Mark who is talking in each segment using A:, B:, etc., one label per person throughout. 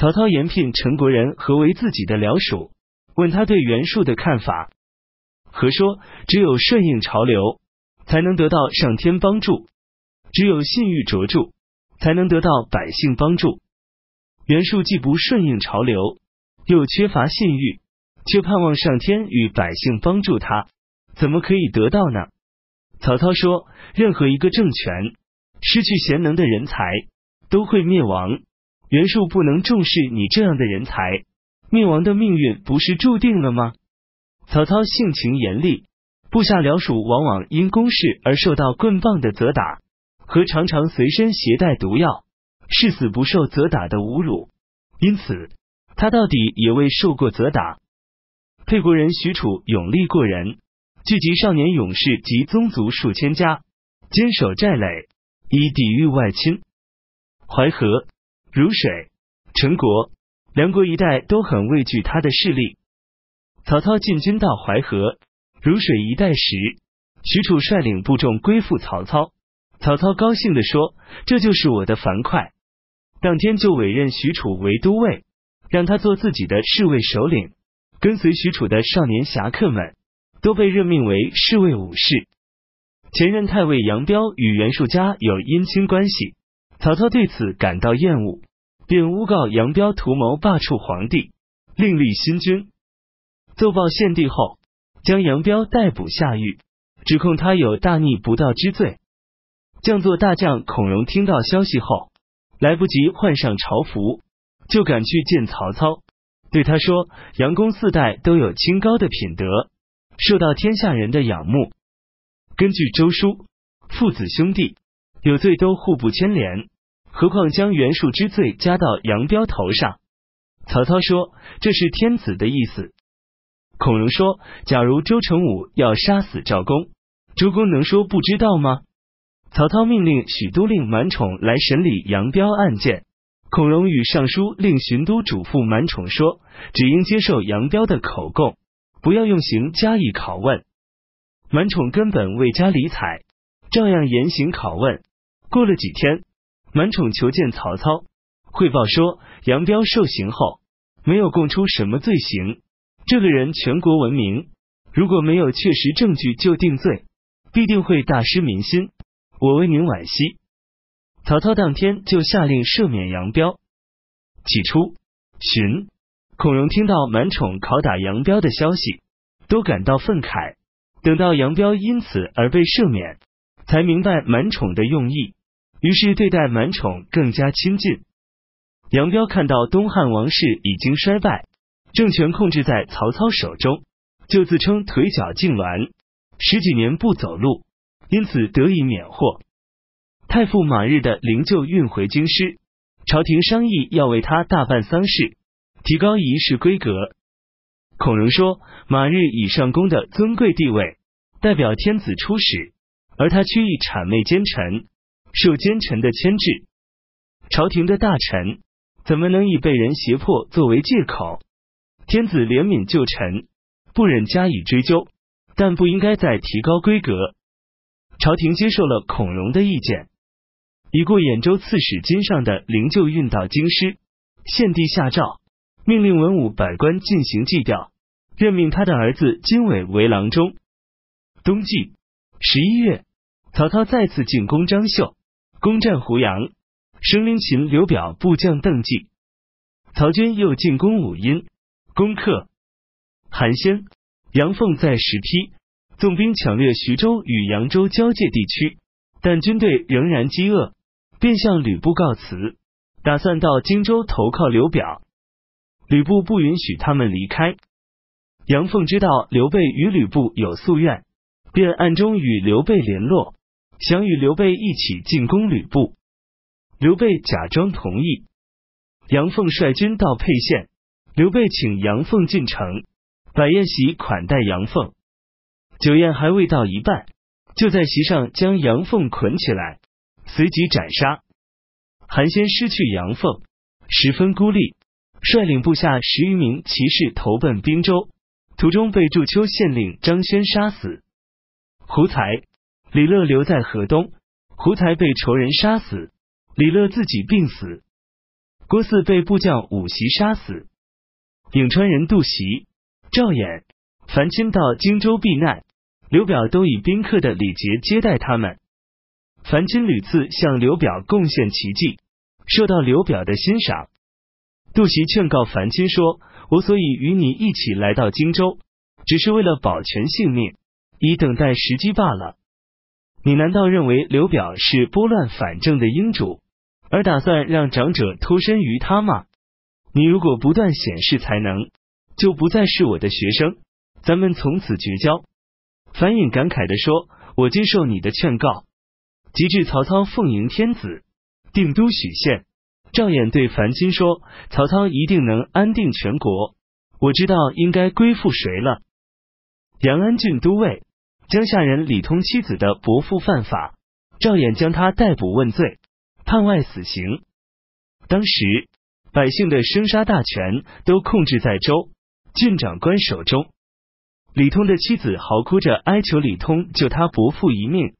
A: 曹操延聘陈国人何为自己的僚属，问他对袁术的看法。何说：“只有顺应潮流，才能得到上天帮助；只有信誉卓著，才能得到百姓帮助。袁术既不顺应潮流，又缺乏信誉，却盼望上天与百姓帮助他，怎么可以得到呢？”曹操说：“任何一个政权失去贤能的人才，都会灭亡。袁术不能重视你这样的人才，灭亡的命运不是注定了吗？”曹操性情严厉，部下僚属往往因公事而受到棍棒的责打，和常常随身携带毒药，誓死不受责打的侮辱。因此，他到底也未受过责打。沛国人许褚勇力过人，聚集少年勇士及宗族数千家，坚守寨垒，以抵御外侵。淮河、汝水、陈国、梁国一带都很畏惧他的势力。曹操进军到淮河、汝水一带时，许褚率领部众归附曹操。曹操高兴地说：“这就是我的樊哙。”当天就委任许褚为都尉，让他做自己的侍卫首领。跟随许褚的少年侠客们都被任命为侍卫武士。前任太尉杨彪与袁术家有姻亲关系，曹操对此感到厌恶，便诬告杨彪图谋罢黜皇帝，另立新君。奏报献帝后，将杨彪逮捕下狱，指控他有大逆不道之罪。将作大将孔融听到消息后，来不及换上朝服，就赶去见曹操，对他说：“杨公四代都有清高的品德，受到天下人的仰慕。根据周书，父子兄弟有罪都互不牵连，何况将袁术之罪加到杨彪头上？”曹操说：“这是天子的意思。”孔融说：“假如周成武要杀死赵公，周公能说不知道吗？”曹操命令许都令满宠来审理杨彪案件。孔融与尚书令荀都嘱咐满宠说：“只应接受杨彪的口供，不要用刑加以拷问。”满宠根本未加理睬，照样严刑拷问。过了几天，满宠求见曹操，汇报说：杨彪受刑后，没有供出什么罪行。这个人全国闻名，如果没有确实证据就定罪，必定会大失民心。我为您惋惜。曹操当天就下令赦免杨彪。起初，荀、孔融听到满宠拷打杨彪的消息，都感到愤慨。等到杨彪因此而被赦免，才明白满宠的用意，于是对待满宠更加亲近。杨彪看到东汉王室已经衰败。政权控制在曹操手中，就自称腿脚痉挛，十几年不走路，因此得以免祸。太傅马日的灵柩运回京师，朝廷商议要为他大办丧事，提高仪式规格。孔融说：“马日以上公的尊贵地位，代表天子出使，而他屈意谄媚奸臣，受奸臣的牵制。朝廷的大臣怎么能以被人胁迫作为借口？”天子怜悯旧臣，不忍加以追究，但不应该再提高规格。朝廷接受了孔融的意见，已过兖州刺史金上的灵柩运到京师。献帝下诏，命令文武百官进行祭吊，任命他的儿子金伟为郎中。冬季十一月，曹操再次进攻张绣，攻占胡杨，升陵秦刘表部将邓纪。曹军又进攻武阴。攻克。韩先、杨凤在石梯纵兵抢掠徐州与扬州交界地区，但军队仍然饥饿，便向吕布告辞，打算到荆州投靠刘表。吕布不允许他们离开。杨凤知道刘备与吕布有夙愿，便暗中与刘备联络，想与刘备一起进攻吕布。刘备假装同意，杨凤率军到沛县。刘备请杨凤进城，摆宴席款待杨凤。酒宴还未到一半，就在席上将杨凤捆起来，随即斩杀。韩先失去杨凤，十分孤立，率领部下十余名骑士投奔滨州，途中被祝丘县令张轩杀死。胡才、李乐留在河东，胡才被仇人杀死，李乐自己病死。郭汜被部将武袭杀死。颍川人杜袭、赵俨、樊钦到荆州避难，刘表都以宾客的礼节接待他们。樊钦屡次向刘表贡献奇迹，受到刘表的欣赏。杜袭劝告樊钦说：“我所以与你一起来到荆州，只是为了保全性命，以等待时机罢了。你难道认为刘表是拨乱反正的英主，而打算让长者脱身于他吗？你如果不断显示才能，就不再是我的学生，咱们从此绝交。”樊颖感慨的说：“我接受你的劝告。”及至曹操奉迎天子，定都许县。赵俨对樊钦说：“曹操一定能安定全国，我知道应该归附谁了。”杨安郡都尉江夏人李通妻子的伯父犯法，赵俨将他逮捕问罪，判外死刑。当时百姓的生杀大权都控制在州郡长官手中。李通的妻子嚎哭着哀求李通救他伯父一命。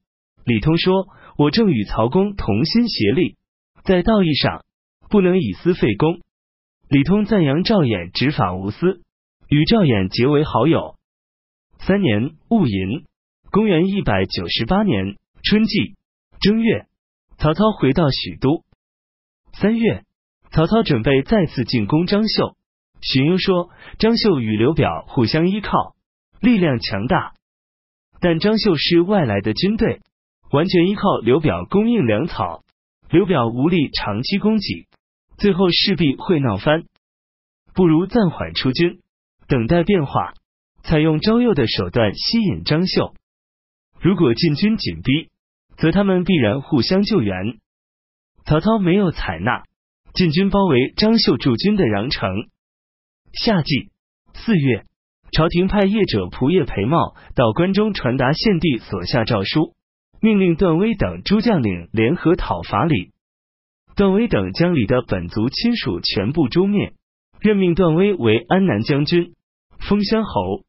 A: 李通说：“我正与曹公同心协力，在道义上。”不能以私废公。李通赞扬赵俨执法无私，与赵俨结为好友。三年戊寅，公元一百九十八年春季正月，曹操回到许都。三月，曹操准备再次进攻张绣。荀攸说，张绣与刘表互相依靠，力量强大，但张绣是外来的军队，完全依靠刘表供应粮草，刘表无力长期供给。最后势必会闹翻，不如暂缓出军，等待变化，采用招诱的手段吸引张绣。如果进军紧逼，则他们必然互相救援。曹操没有采纳，进军包围张绣驻军的穰城。夏季四月，朝廷派业者仆射裴茂到关中传达献帝所下诏书，命令段威等诸将领联合讨伐李。段威等将李的本族亲属全部诛灭，任命段威为安南将军、封乡侯。